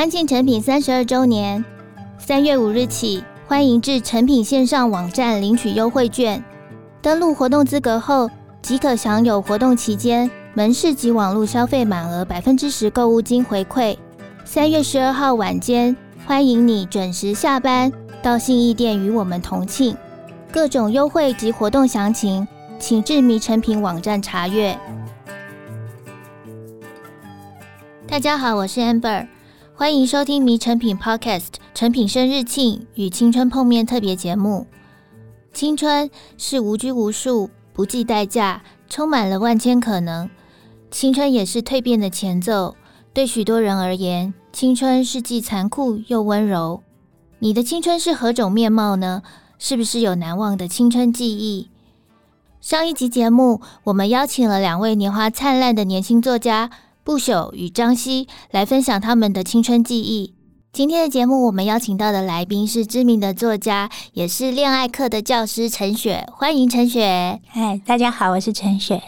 欢庆诚品三十二周年，三月五日起，欢迎至诚品线上网站领取优惠券。登录活动资格后，即可享有活动期间门市及网络消费满额百分之十购物金回馈。三月十二号晚间，欢迎你准时下班到信义店与我们同庆。各种优惠及活动详情，请至迷成品网站查阅。大家好，我是 Amber，欢迎收听迷成品 Podcast《诚品生日庆与青春碰面》特别节目。青春是无拘无束、不计代价，充满了万千可能。青春也是蜕变的前奏。对许多人而言，青春是既残酷又温柔。你的青春是何种面貌呢？是不是有难忘的青春记忆？上一集节目，我们邀请了两位年华灿烂的年轻作家不朽与张希来分享他们的青春记忆。今天的节目，我们邀请到的来宾是知名的作家，也是恋爱课的教师陈雪。欢迎陈雪。嗨，大家好，我是陈雪。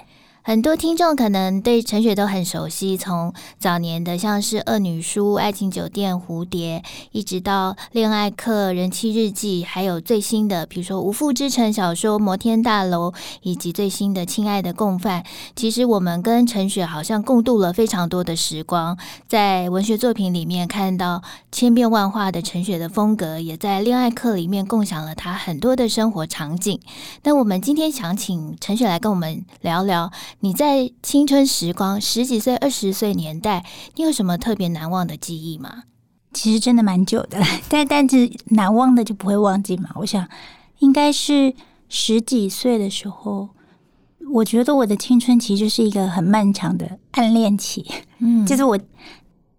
很多听众可能对陈雪都很熟悉，从早年的像是《恶女书》《爱情酒店》《蝴蝶》，一直到《恋爱课》《人妻日记》，还有最新的，比如说《无父之城》小说《摩天大楼》，以及最新的《亲爱的共犯》。其实我们跟陈雪好像共度了非常多的时光，在文学作品里面看到千变万化的陈雪的风格，也在《恋爱课》里面共享了她很多的生活场景。那我们今天想请陈雪来跟我们聊聊。你在青春时光十几岁、二十岁年代，你有什么特别难忘的记忆吗？其实真的蛮久的，但但是难忘的就不会忘记嘛。我想应该是十几岁的时候，我觉得我的青春期就是一个很漫长的暗恋期，嗯，就是我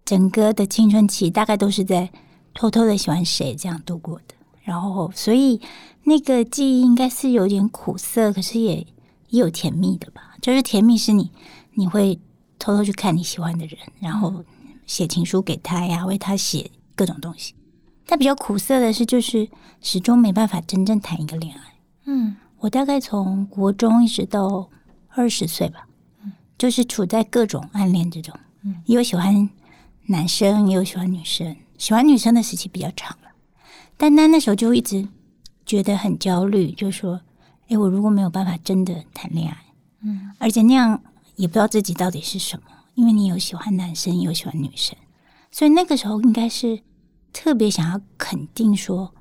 整个的青春期大概都是在偷偷的喜欢谁这样度过的。然后，所以那个记忆应该是有点苦涩，可是也也有甜蜜的吧。就是甜蜜是你，你会偷偷去看你喜欢的人，然后写情书给他呀，为他写各种东西。但比较苦涩的是，就是始终没办法真正谈一个恋爱。嗯，我大概从国中一直到二十岁吧，嗯，就是处在各种暗恋之中。嗯，也有喜欢男生，也有喜欢女生。喜欢女生的时期比较长了，但那那时候就一直觉得很焦虑，就说：“哎，我如果没有办法真的谈恋爱。”嗯，而且那样也不知道自己到底是什么，因为你有喜欢男生，有喜欢女生，所以那个时候应该是特别想要肯定说，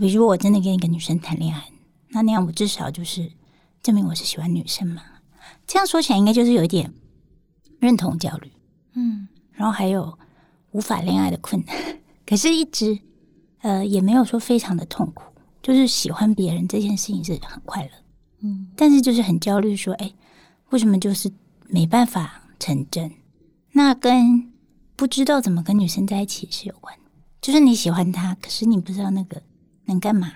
比如说我真的跟一个女生谈恋爱，那那样我至少就是证明我是喜欢女生嘛。这样说起来，应该就是有一点认同焦虑，嗯，然后还有无法恋爱的困难，可是一直呃也没有说非常的痛苦，就是喜欢别人这件事情是很快乐，嗯，但是就是很焦虑说，哎。为什么就是没办法成真？那跟不知道怎么跟女生在一起是有关。就是你喜欢她，可是你不知道那个能干嘛。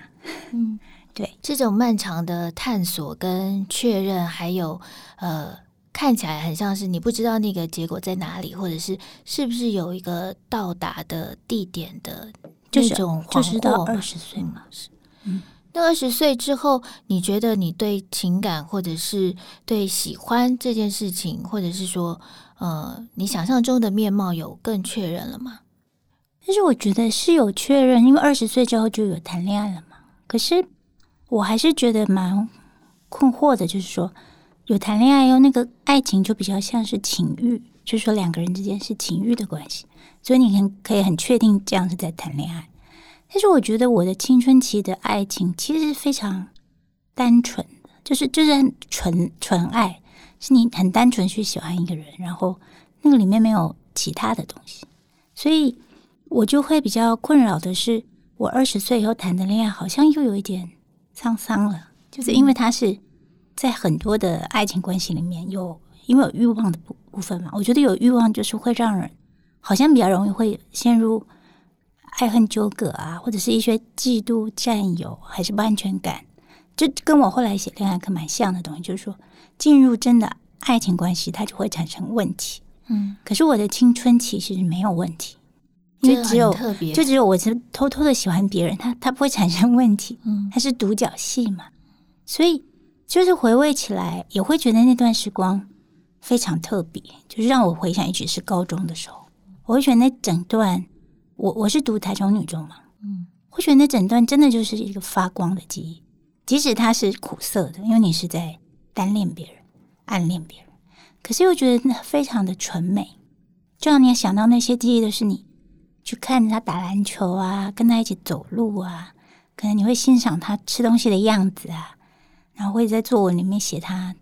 嗯，对，这种漫长的探索跟确认，还有呃，看起来很像是你不知道那个结果在哪里，或者是是不是有一个到达的地点的这种惶惑，就是到二十岁嘛，是嗯。那二十岁之后，你觉得你对情感，或者是对喜欢这件事情，或者是说，呃，你想象中的面貌有更确认了吗？但是我觉得是有确认，因为二十岁之后就有谈恋爱了嘛。可是我还是觉得蛮困惑的，就是说有谈恋爱后，那个爱情就比较像是情欲，就是说两个人之间是情欲的关系，所以你很可以很确定这样是在谈恋爱。但是我觉得我的青春期的爱情其实是非常单纯的，就是就是很纯纯爱，是你很单纯去喜欢一个人，然后那个里面没有其他的东西，所以我就会比较困扰的是，我二十岁以后谈的恋爱好像又有一点沧桑了，就是因为他是在很多的爱情关系里面有因为有欲望的部部分嘛，我觉得有欲望就是会让人好像比较容易会陷入。爱恨纠葛啊，或者是一些嫉妒、占有，还是不安全感，就跟我后来写恋爱课蛮像的东西，就是说进入真的爱情关系，它就会产生问题。嗯，可是我的青春期其实没有问题，因为只有就只有我是偷偷的喜欢别人，他他不会产生问题。嗯，他是独角戏嘛，所以就是回味起来也会觉得那段时光非常特别，就是让我回想，一直是高中的时候，我会觉得那整段。我我是读台中女中嘛，嗯，我觉得那整段真的就是一个发光的记忆，即使它是苦涩的，因为你是在单恋别人、暗恋别人，可是又觉得那非常的纯美，就让你想到那些记忆的是你去看他打篮球啊，跟他一起走路啊，可能你会欣赏他吃东西的样子啊，然后会在作文里面写他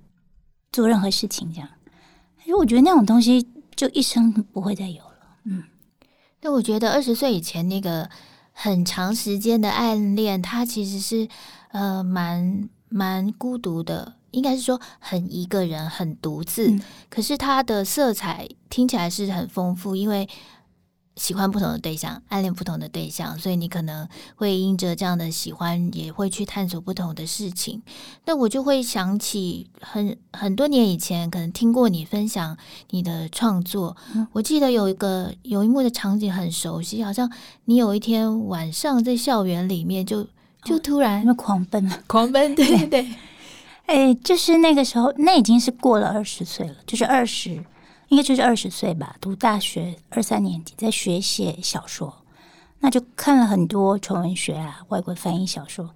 做任何事情这样，因为我觉得那种东西就一生不会再有了，嗯。那我觉得二十岁以前那个很长时间的暗恋，它其实是呃蛮蛮孤独的，应该是说很一个人，很独自。嗯。可是它的色彩听起来是很丰富，因为。喜欢不同的对象，暗恋不同的对象，所以你可能会因着这样的喜欢，也会去探索不同的事情。那我就会想起很很多年以前，可能听过你分享你的创作。嗯、我记得有一个有一幕的场景很熟悉，好像你有一天晚上在校园里面就就突然、哦、狂奔了，狂奔，对对对。哎，就是那个时候，那已经是过了二十岁了，就是二十。应该就是二十岁吧，读大学二三年级，在学写小说，那就看了很多纯文学啊，外国翻译小说。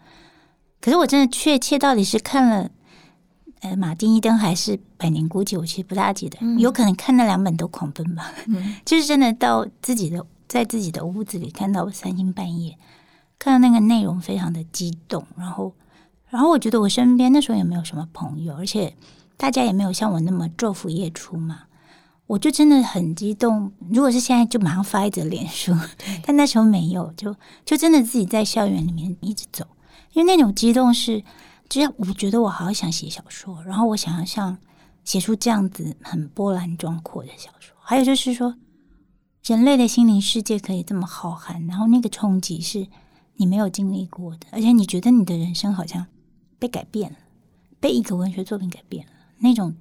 可是我真的确切到底是看了呃马丁伊登还是百年孤寂，我其实不大记得。嗯、有可能看那两本都狂奔吧，嗯、就是真的到自己的在自己的屋子里看到三更半夜，看到那个内容非常的激动，然后然后我觉得我身边那时候也没有什么朋友，而且大家也没有像我那么昼伏夜出嘛。我就真的很激动，如果是现在就马上发一则脸书，但那时候没有，就就真的自己在校园里面一直走，因为那种激动是，只要我觉得我好想写小说，然后我想要像写出这样子很波澜壮阔的小说，还有就是说，人类的心灵世界可以这么浩瀚，然后那个冲击是你没有经历过的，而且你觉得你的人生好像被改变了，被一个文学作品改变了，那种。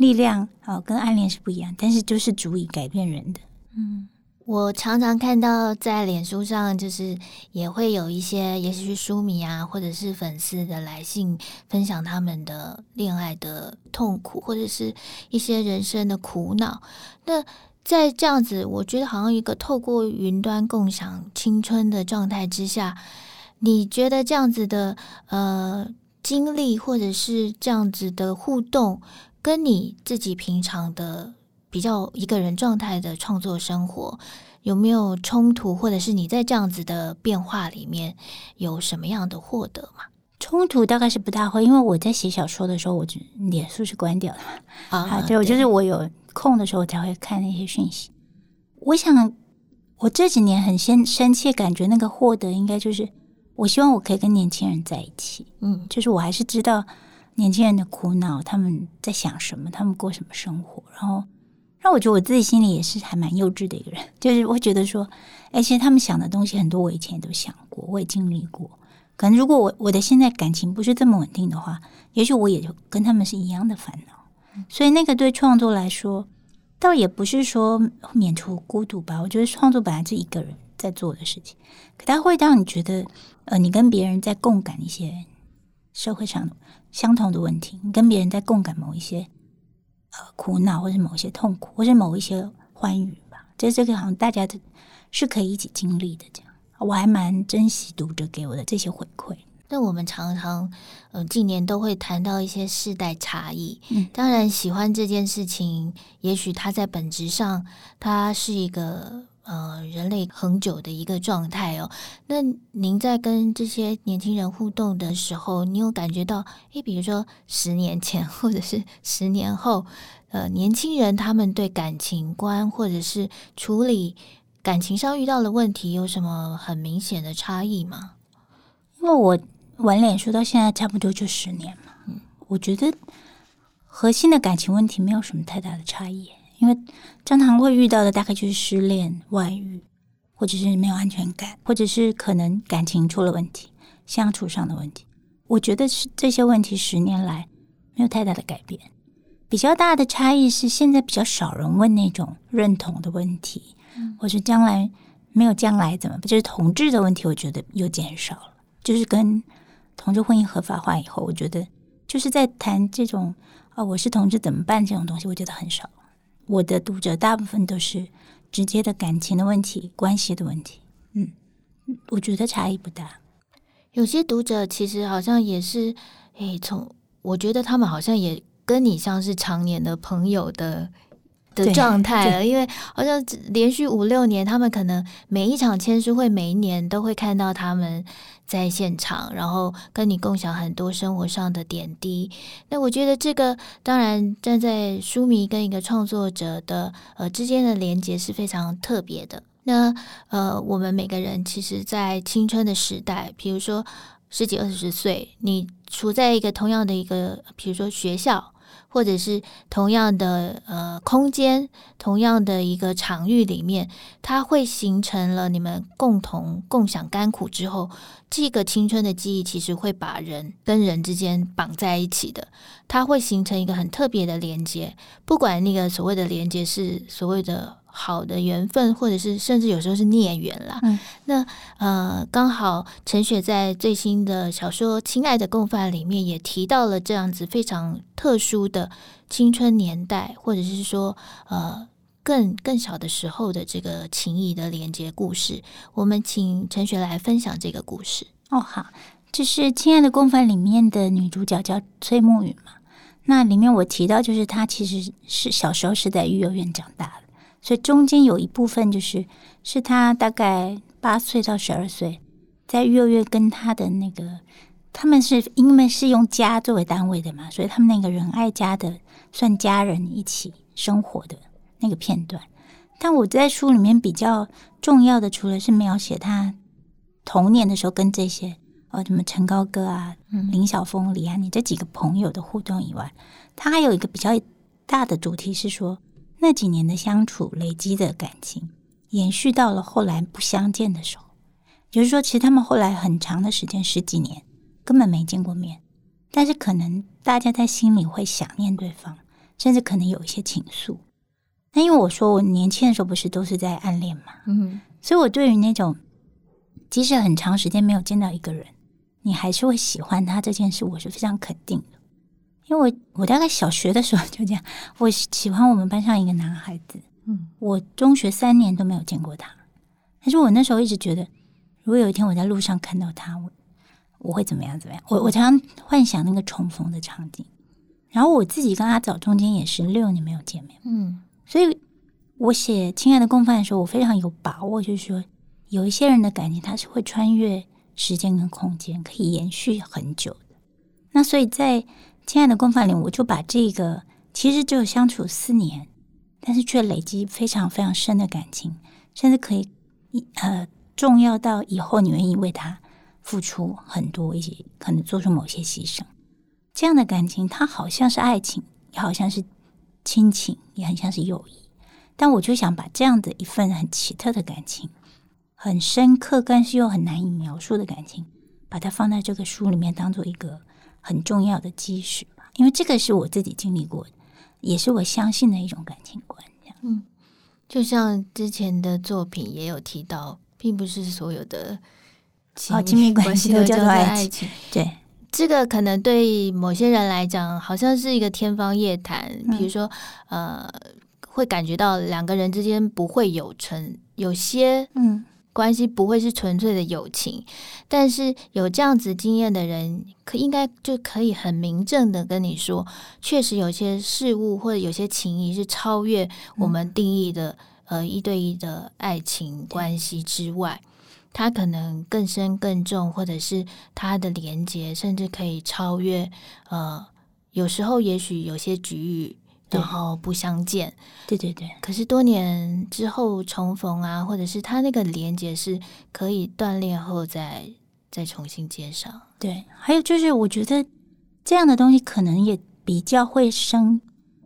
力量啊，跟暗恋是不一样，但是就是足以改变人的。嗯，我常常看到在脸书上，就是也会有一些，也许是书迷啊，或者是粉丝的来信，分享他们的恋爱的痛苦，或者是一些人生的苦恼。那在这样子，我觉得好像一个透过云端共享青春的状态之下，你觉得这样子的呃经历，或者是这样子的互动，跟你自己平常的比较一个人状态的创作生活有没有冲突，或者是你在这样子的变化里面有什么样的获得吗？冲突大概是不大会，因为我在写小说的时候，我就脸书是关掉的啊，就就是我有空的时候才会看那些讯息。我想，我这几年很深深切感觉那个获得，应该就是我希望我可以跟年轻人在一起，嗯，就是我还是知道。年轻人的苦恼，他们在想什么？他们过什么生活？然后 让我觉得我自己心里也是还蛮幼稚的一个人，就是我觉得说，而且他们想的东西很多，我以前也都想过，我也经历过。可能如果我我的现在感情不是这么稳定的话，也许我也就跟他们是一样的烦恼。所以那个对创作来说，倒也不是说免除孤独吧。我觉得创作本来是一个人在做的事情，可它会让你觉得，呃，你跟别人在共感一些社会上。相同的问题，你跟别人在共感某一些呃苦恼，或是某一些痛苦，或是某一些欢愉吧。这这个好像大家的是可以一起经历的。这样，我还蛮珍惜读者给我的这些回馈。那我们常常嗯、呃，近年都会谈到一些世代差异。嗯，当然喜欢这件事情，也许它在本质上，它是一个。呃，人类恒久的一个状态哦。那您在跟这些年轻人互动的时候，你有感觉到，诶，比如说十年前或者是十年后，呃，年轻人他们对感情观或者是处理感情上遇到的问题有什么很明显的差异吗？因为我玩脸书到现在差不多就十年嘛，嗯，我觉得核心的感情问题没有什么太大的差异。因为常常会遇到的大概就是失恋、外遇，或者是没有安全感，或者是可能感情出了问题、相处上的问题。我觉得是这些问题十年来没有太大的改变。比较大的差异是现在比较少人问那种认同的问题，嗯、或是将来没有将来怎么，就是同志的问题，我觉得又减少了。就是跟同志婚姻合法化以后，我觉得就是在谈这种啊、哦，我是同志怎么办这种东西，我觉得很少。我的读者大部分都是直接的感情的问题、关系的问题。嗯，我觉得差异不大。有些读者其实好像也是，诶，从我觉得他们好像也跟你像是常年的朋友的的状态了，因为好像连续五六年，他们可能每一场签书会，每一年都会看到他们在现场，然后跟你共享很多生活上的点滴。那我觉得这个当然站在书迷跟一个创作者的呃之间的连接是非常特别的。那呃，我们每个人其实，在青春的时代，比如说十几二十岁，你处在一个同样的一个，比如说学校。或者是同样的呃空间，同样的一个场域里面，它会形成了你们共同共享甘苦之后，这个青春的记忆其实会把人跟人之间绑在一起的，它会形成一个很特别的连接，不管那个所谓的连接是所谓的。好的缘分，或者是甚至有时候是孽缘啦。嗯，那呃，刚好陈雪在最新的小说《亲爱的共犯》里面也提到了这样子非常特殊的青春年代，或者是说呃更更小的时候的这个情谊的连接故事。我们请陈雪来分享这个故事。哦，好，就是《亲爱的共犯》里面的女主角叫崔沐雨嘛。那里面我提到，就是她其实是小时候是在育幼院长大的。所以中间有一部分就是是他大概八岁到十二岁，在幼儿园跟他的那个，他们是因为是用家作为单位的嘛，所以他们那个仁爱家的算家人一起生活的那个片段。但我在书里面比较重要的，除了是描写他童年的时候跟这些呃什么陈高歌啊、林晓峰、李安妮这几个朋友的互动以外，他还有一个比较大的主题是说。那几年的相处累积的感情，延续到了后来不相见的时候，就是说，其实他们后来很长的时间，十几年根本没见过面，但是可能大家在心里会想念对方，甚至可能有一些情愫。那因为我说我年轻的时候不是都是在暗恋嘛，嗯，所以我对于那种即使很长时间没有见到一个人，你还是会喜欢他这件事，我是非常肯定的。因为我我大概小学的时候就这样，我喜欢我们班上一个男孩子，嗯，我中学三年都没有见过他，但是我那时候一直觉得，如果有一天我在路上看到他，我我会怎么样怎么样？我我常常幻想那个重逢的场景，然后我自己跟阿早中间也是六年没有见面，嗯，所以我写《亲爱的共犯》的时候，我非常有把握，就是说有一些人的感情，它是会穿越时间跟空间，可以延续很久的。那所以在亲爱的共犯里，我就把这个其实只有相处四年，但是却累积非常非常深的感情，甚至可以呃重要到以后你愿意为他付出很多一些，可能做出某些牺牲。这样的感情，它好像是爱情，也好像是亲情，也很像是友谊。但我就想把这样的一份很奇特的感情，很深刻，但是又很难以描述的感情，把它放在这个书里面，当做一个。很重要的基石吧，因为这个是我自己经历过的，也是我相信的一种感情观。这样，嗯，就像之前的作品也有提到，并不是所有的亲密关系都叫做爱情。对，这个可能对某些人来讲，好像是一个天方夜谭。嗯，比如说，呃，会感觉到两个人之间不会有成，有些嗯。关系不会是纯粹的友情，但是有这样子经验的人，可应该就可以很明正的跟你说，确实有些事物或者有些情谊是超越我们定义的，嗯、呃一对一的爱情关系之外，它可能更深更重，或者是它的连接，甚至可以超越。呃，有时候也许有些局域。然后不相见，对对对。可是多年之后重逢啊，或者是他那个连接是可以断裂后再再重新接上。对，还有就是我觉得这样的东西可能也比较会生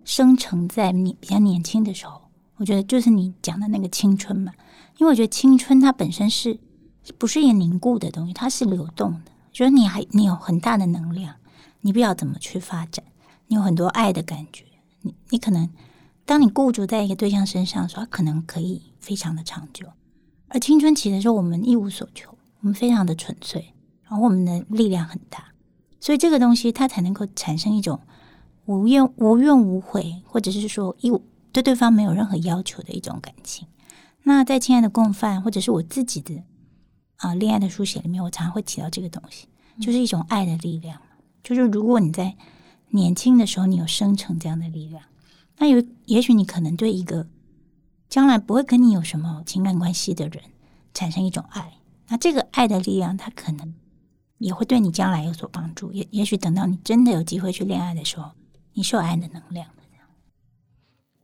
生成在你比较年轻的时候。我觉得就是你讲的那个青春嘛，因为我觉得青春它本身是不是一个凝固的东西，它是流动的。就是你还你有很大的能量，你不知道怎么去发展，你有很多爱的感觉。你你可能，当你固着在一个对象身上的时候，他可能可以非常的长久。而青春期的时候，我们一无所求，我们非常的纯粹，然后我们的力量很大，所以这个东西它才能够产生一种无怨无怨无悔，或者是说一对对方没有任何要求的一种感情。那在《亲爱的共犯》或者是我自己的啊恋爱的书写里面，我常常会提到这个东西，就是一种爱的力量。就是如果你在年轻的时候，你有生成这样的力量，那有也许你可能对一个将来不会跟你有什么情感关系的人产生一种爱，那这个爱的力量，它可能也会对你将来有所帮助。也也许等到你真的有机会去恋爱的时候，你是有爱的能量的。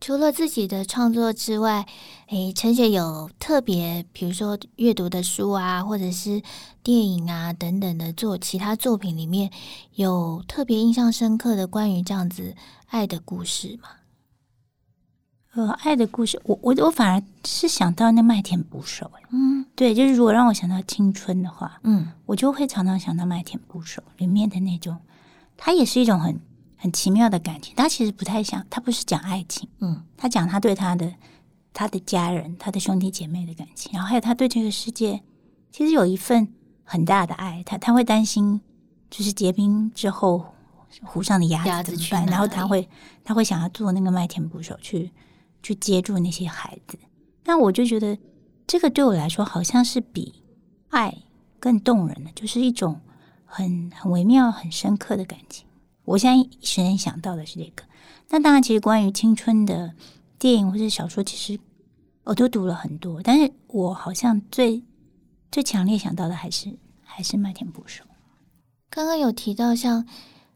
除了自己的创作之外，诶，陈雪有特别，比如说阅读的书啊，或者是电影啊等等的作其他作品里面有特别印象深刻的关于这样子爱的故事吗？呃，爱的故事，我我我反而是想到那麦田捕手，嗯，对，就是如果让我想到青春的话，嗯，我就会常常想到麦田捕手里面的那种，它也是一种很。很奇妙的感情，他其实不太想，他不是讲爱情，嗯，他讲他对他的他的家人、他的兄弟姐妹的感情，然后还有他对这个世界，其实有一份很大的爱。他他会担心，就是结冰之后湖上的鸭子怎么办？然后他会他会想要做那个麦田捕手去去接住那些孩子。那我就觉得这个对我来说好像是比爱更动人的，就是一种很很微妙、很深刻的感情。我现在一时间想到的是这个，那当然，其实关于青春的电影或者小说，其实我都读了很多，但是我好像最最强烈想到的还是还是《麦田捕手》。刚刚有提到像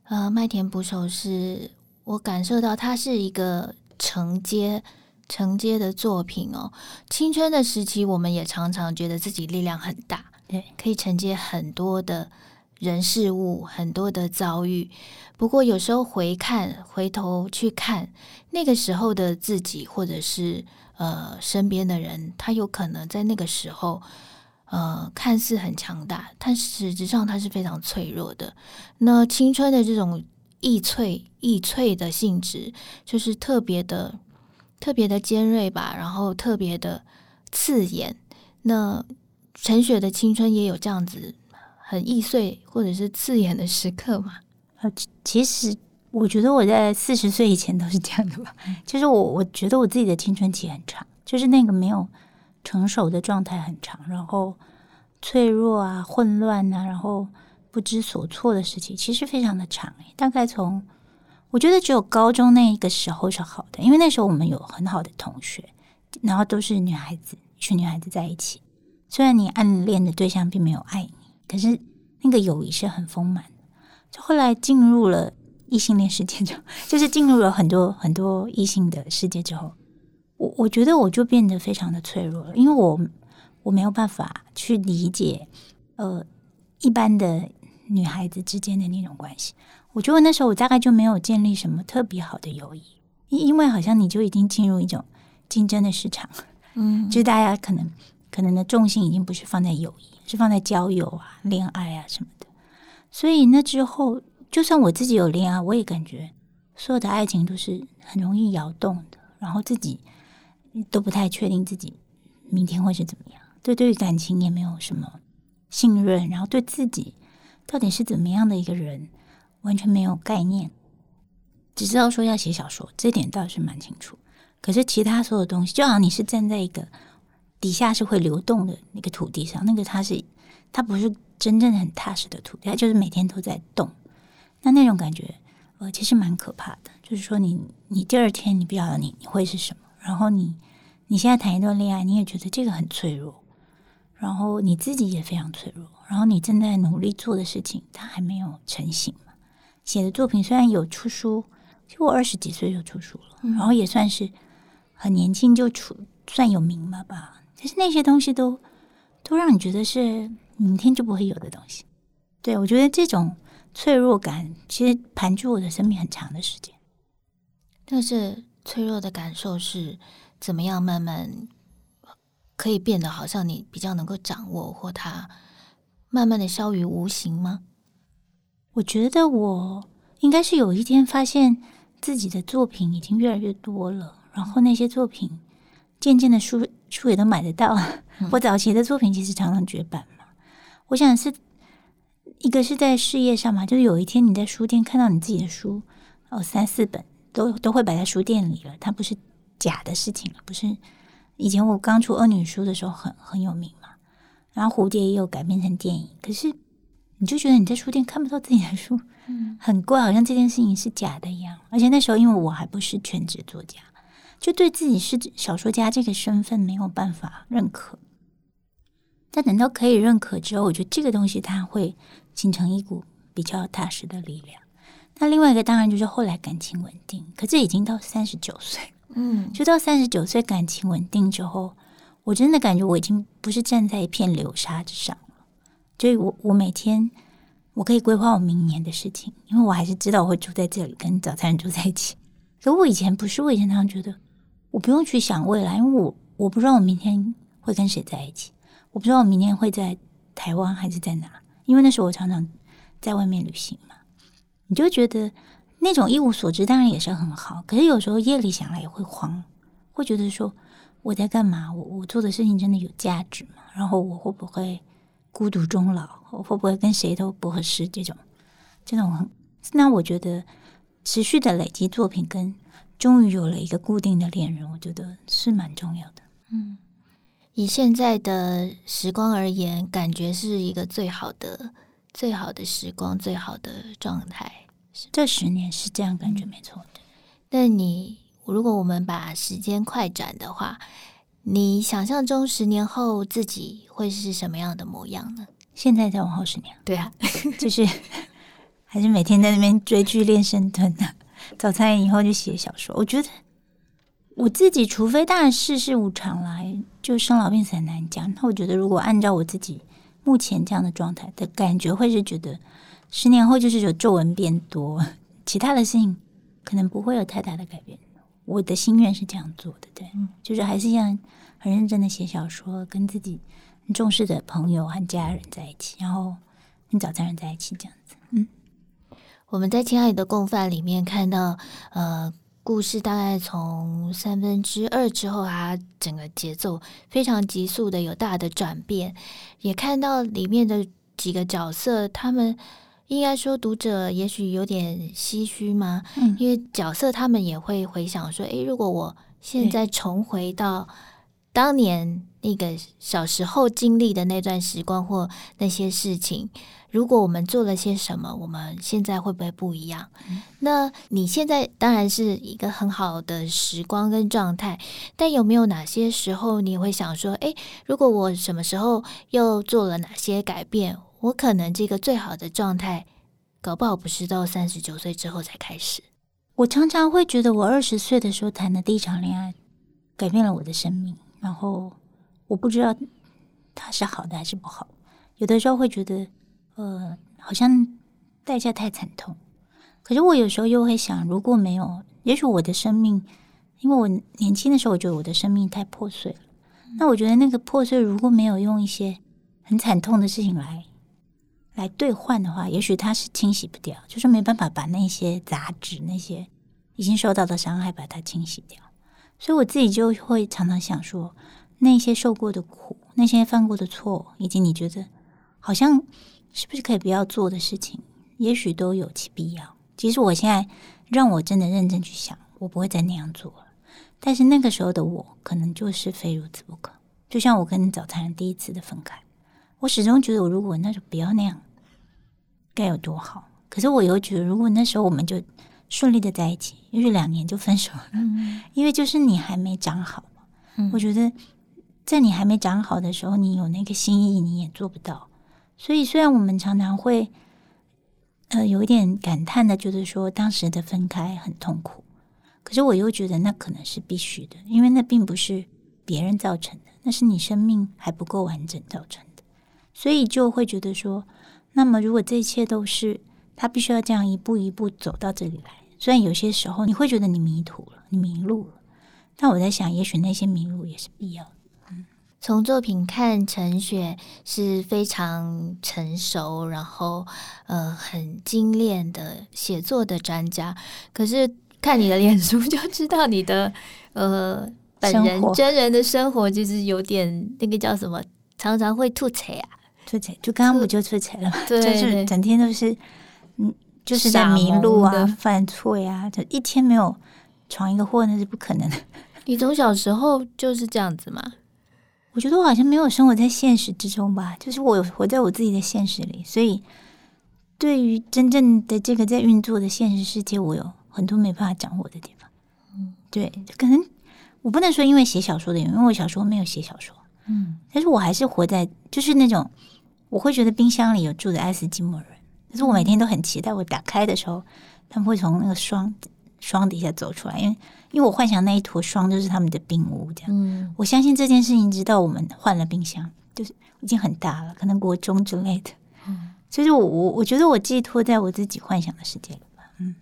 呃《麦田捕手》，是我感受到它是一个承接承接的作品哦。青春的时期，我们也常常觉得自己力量很大，对，可以承接很多的。人事物很多的遭遇，不过有时候回看、回头去看那个时候的自己，或者是呃身边的人，他有可能在那个时候呃看似很强大，但实质上他是非常脆弱的。那青春的这种易脆、易脆的性质，就是特别的、特别的尖锐吧，然后特别的刺眼。那陈雪的青春也有这样子。很易碎或者是刺眼的时刻嘛？呃，其实我觉得我在四十岁以前都是这样的吧。其 实我我觉得我自己的青春期很长，就是那个没有成熟的状态很长，然后脆弱啊、混乱啊，然后不知所措的时期，其实非常的长。大概从我觉得只有高中那一个时候是好的，因为那时候我们有很好的同学，然后都是女孩子，一群女孩子在一起。虽然你暗恋的对象并没有爱你。可是那个友谊是很丰满的。就后来进入了异性恋世界之后，就是进入了很多很多异性的世界之后，我我觉得我就变得非常的脆弱了，因为我我没有办法去理解呃一般的女孩子之间的那种关系。我觉得那时候我大概就没有建立什么特别好的友谊，因因为好像你就已经进入一种竞争的市场，嗯，就是大家可能可能的重心已经不是放在友谊。是放在交友啊、恋爱啊什么的，所以那之后，就算我自己有恋爱，我也感觉所有的爱情都是很容易摇动的，然后自己都不太确定自己明天会是怎么样。对，对于感情也没有什么信任，然后对自己到底是怎么样的一个人，完全没有概念。只知道说要写小说，这点倒是蛮清楚。可是其他所有东西，就好像你是站在一个。底下是会流动的那个土地上，那个它是它不是真正很踏实的土地，它就是每天都在动。那那种感觉，呃，其实蛮可怕的。就是说你，你你第二天你不晓得你你会是什么，然后你你现在谈一段恋爱，你也觉得这个很脆弱，然后你自己也非常脆弱，然后你正在努力做的事情，它还没有成型嘛。写的作品虽然有出书，其实我二十几岁就出书了，然后也算是很年轻就出，算有名了吧。其实那些东西都都让你觉得是明天就不会有的东西。对，我觉得这种脆弱感其实盘踞我的生命很长的时间。但是脆弱的感受是怎么样慢慢可以变得好像你比较能够掌握，或它慢慢的消于无形吗？我觉得我应该是有一天发现自己的作品已经越来越多了，然后那些作品渐渐的书。书也都买得到。我早期的作品其实常常绝版嘛。我想是一个是在事业上嘛，就是有一天你在书店看到你自己的书，哦，三四本都都会摆在书店里了，它不是假的事情了，不是以前我刚出《恶女书》的时候很很有名嘛，然后《蝴蝶》也有改编成电影，可是你就觉得你在书店看不到自己的书，嗯，很怪，好像这件事情是假的一样。而且那时候因为我还不是全职作家，就对自己是小说家这个身份没有办法认可。但等到可以认可之后，我觉得这个东西它会形成一股比较踏实的力量。那另外一个当然就是后来感情稳定，可这已经到三十九岁，嗯，就到三十九岁感情稳定之后，我真的感觉我已经不是站在一片流沙之上了。所以我我每天我可以规划我明年的事情，因为我还是知道我会住在这里，跟早餐人住在一起。可我以前不是，我以前常常觉得我不用去想未来，因为我我不知道我明天会跟谁在一起。我不知道我明天会在台湾还是在哪，因为那时候我常常在外面旅行嘛。你就觉得那种一无所知当然也是很好，可是有时候夜里想来也会慌，会觉得说我在干嘛？我我做的事情真的有价值吗？然后我会不会孤独终老？我会不会跟谁都不合适？这种这种很，那我觉得持续的累积作品跟终于有了一个固定的恋人，我觉得是蛮重要的。嗯。以现在的时光而言，感觉是一个最好的、最好的时光，最好的状态。这十年是这样感觉，没错的。但你如果我们把时间快转的话，你想象中十年后自己会是什么样的模样呢？现在再往后十年，对啊，就是 还是每天在那边追剧、练深蹲啊，早餐以后就写小说。我觉得。我自己，除非当然世事无常来，就生老病死很难讲。那我觉得，如果按照我自己目前这样的状态的感觉，会是觉得十年后就是有皱纹变多，其他的事情可能不会有太大的改变。我的心愿是这样做的，对，嗯、就是还是一样很认真的写小说，跟自己很重视的朋友和家人在一起，然后跟早餐人在一起这样子。嗯，我们在《亲爱的共犯》里面看到，呃。故事大概从三分之二之后，它整个节奏非常急速的有大的转变，也看到里面的几个角色，他们应该说读者也许有点唏嘘吗？嗯，因为角色他们也会回想说，诶，如果我现在重回到当年那个小时候经历的那段时光或那些事情。如果我们做了些什么，我们现在会不会不一样？嗯、那你现在当然是一个很好的时光跟状态，但有没有哪些时候你会想说，诶，如果我什么时候又做了哪些改变，我可能这个最好的状态，搞不好不是到三十九岁之后才开始。我常常会觉得，我二十岁的时候谈的第一场恋爱，改变了我的生命，然后我不知道它是好的还是不好。有的时候会觉得。呃，好像代价太惨痛。可是我有时候又会想，如果没有，也许我的生命，因为我年轻的时候，我觉得我的生命太破碎了。那我觉得那个破碎，如果没有用一些很惨痛的事情来来兑换的话，也许它是清洗不掉，就是没办法把那些杂质、那些已经受到的伤害把它清洗掉。所以我自己就会常常想说，那些受过的苦，那些犯过的错，以及你觉得好像。是不是可以不要做的事情，也许都有其必要。其实我现在让我真的认真去想，我不会再那样做了。但是那个时候的我，可能就是非如此不可。就像我跟早餐人第一次的分开，我始终觉得，我如果那时候不要那样，该有多好。可是我又觉得，如果那时候我们就顺利的在一起，也许两年就分手了。嗯，因为就是你还没长好嘛。嗯，我觉得在你还没长好的时候，你有那个心意，你也做不到。所以，虽然我们常常会，呃，有一点感叹的，觉得说当时的分开很痛苦，可是我又觉得那可能是必须的，因为那并不是别人造成的，那是你生命还不够完整造成的。所以就会觉得说，那么如果这一切都是他必须要这样一步一步走到这里来，虽然有些时候你会觉得你迷途了，你迷路了，但我在想，也许那些迷路也是必要。从作品看，陈雪是非常成熟，然后呃很精炼的写作的专家。可是看你的脸书就知道你的呃本人真人的生活就是有点那个叫什么，常常会吐槽啊，吐槽就刚刚不就吐槽了吗？对，就是整天都是嗯，就是在迷路啊、犯错呀，就一天没有闯一个祸那是不可能的。你从小时候就是这样子吗？我觉得我好像没有生活在现实之中吧，就是我活在我自己的现实里，所以对于真正的这个在运作的现实世界，我有很多没办法掌握的地方。嗯，对，可能我不能说因为写小说的原因，因为我小时候没有写小说。嗯，但是我还是活在就是那种我会觉得冰箱里有住着爱斯基摩人，可是我每天都很期待我打开的时候，他们会从那个霜霜底下走出来，因为。因为我幻想那一坨霜就是他们的冰屋，这样。嗯，我相信这件事情，直到我们换了冰箱，就是已经很大了，可能国中之类的。嗯，所以，我我我觉得我寄托在我自己幻想的世界里吧。嗯，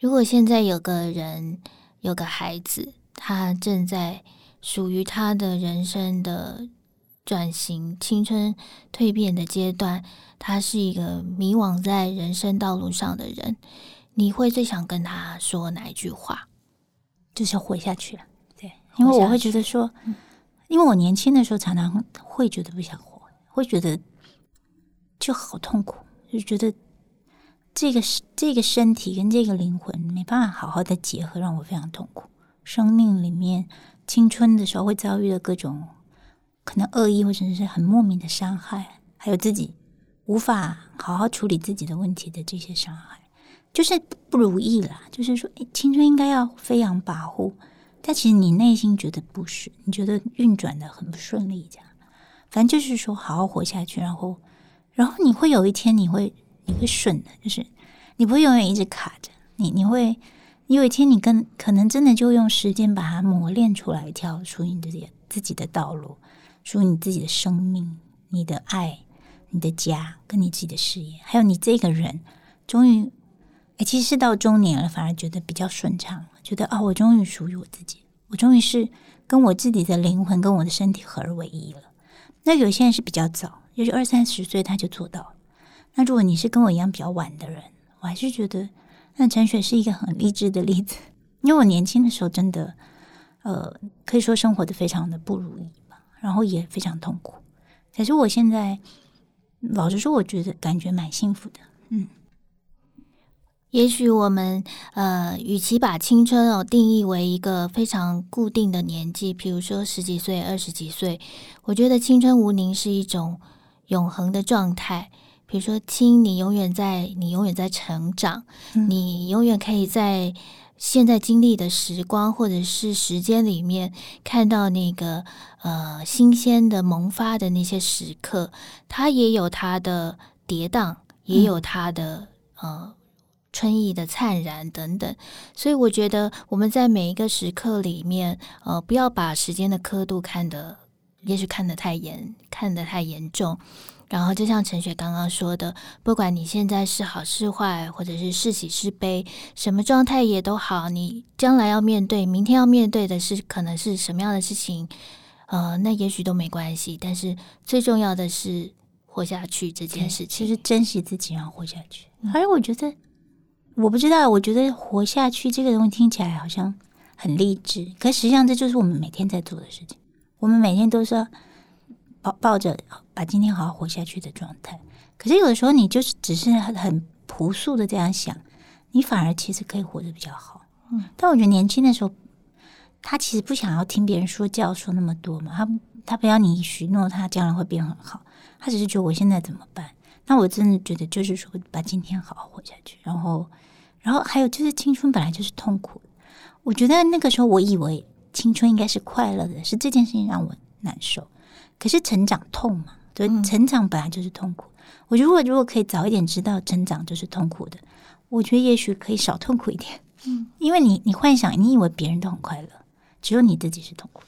如果现在有个人，有个孩子，他正在属于他的人生的转型、青春蜕变的阶段，他是一个迷惘在人生道路上的人，你会最想跟他说哪一句话？就是要活下去了，对，因为我会觉得说，因为我年轻的时候常常会觉得不想活，会觉得就好痛苦，就觉得这个这个身体跟这个灵魂没办法好好的结合，让我非常痛苦。生命里面青春的时候会遭遇的各种可能恶意或者是很莫名的伤害，还有自己无法好好处理自己的问题的这些伤害。就是不如意啦，就是说，诶，青春应该要飞扬跋扈，但其实你内心觉得不是，你觉得运转的很不顺利，这样。反正就是说，好好活下去，然后，然后你会有一天，你会，你会顺的，就是你不会永远一直卡着，你，你会，你有一天，你跟可能真的就用时间把它磨练出来一条属于你自己自己的道路，属于你自己的生命、你的爱、你的家，跟你自己的事业，还有你这个人，终于。哎，其实是到中年了，反而觉得比较顺畅，觉得啊、我终于属于我自己，我终于是跟我自己的灵魂跟我的身体合而为一了。那有些人是比较早，也就是二三十岁他就做到了。那如果你是跟我一样比较晚的人，我还是觉得那陈雪是一个很励志的例子，因为我年轻的时候真的，呃，可以说生活的非常的不如意吧，然后也非常痛苦。可是我现在老实说，我觉得感觉蛮幸福的，嗯。也许我们呃，与其把青春哦定义为一个非常固定的年纪，比如说十几岁、二十几岁，我觉得青春无宁是一种永恒的状态。比如说，青，你永远在，你永远在成长，嗯、你永远可以在现在经历的时光或者是时间里面看到那个呃新鲜的萌发的那些时刻，它也有它的跌宕，也有它的、嗯、呃。春意的灿然等等，所以我觉得我们在每一个时刻里面，呃，不要把时间的刻度看得，也许看得太严，看得太严重。然后就像陈雪刚刚说的，不管你现在是好是坏，或者是是喜是悲，什么状态也都好，你将来要面对，明天要面对的是可能是什么样的事情，呃，那也许都没关系。但是最重要的是活下去这件事情，就是珍惜自己，然后活下去。还有，我觉得。我不知道，我觉得活下去这个东西听起来好像很励志，可实际上这就是我们每天在做的事情。我们每天都是抱抱着把今天好好活下去的状态。可是有的时候你就是只是很很朴素的这样想，你反而其实可以活得比较好。嗯，但我觉得年轻的时候，他其实不想要听别人说教说那么多嘛，他他不要你许诺他将来会变很好，他只是觉得我现在怎么办？那我真的觉得就是说把今天好好活下去，然后。然后还有就是青春本来就是痛苦，我觉得那个时候我以为青春应该是快乐的，是这件事情让我难受。可是成长痛嘛，对，成长本来就是痛苦。我如果如果可以早一点知道成长就是痛苦的，我觉得也许可以少痛苦一点。嗯，因为你你幻想你以为别人都很快乐，只有你自己是痛苦。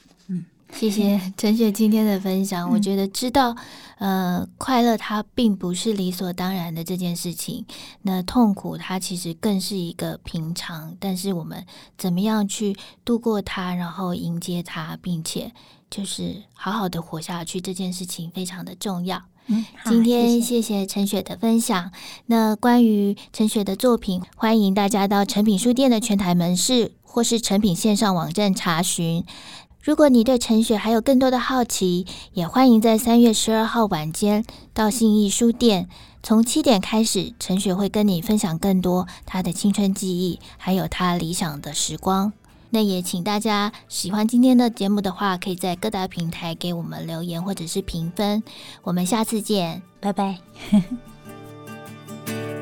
谢谢陈雪今天的分享。我觉得知道，呃，快乐它并不是理所当然的这件事情。那痛苦它其实更是一个平常，但是我们怎么样去度过它，然后迎接它，并且就是好好的活下去，这件事情非常的重要。嗯，今天谢谢陈雪的分享。那关于陈雪的作品，欢迎大家到诚品书店的全台门市或是诚品线上网站查询。如果你对陈雪还有更多的好奇，也欢迎在三月十二号晚间到信义书店，从七点开始，陈雪会跟你分享更多她的青春记忆，还有她理想的时光。那也请大家喜欢今天的节目的话，可以在各大平台给我们留言或者是评分。我们下次见，拜拜。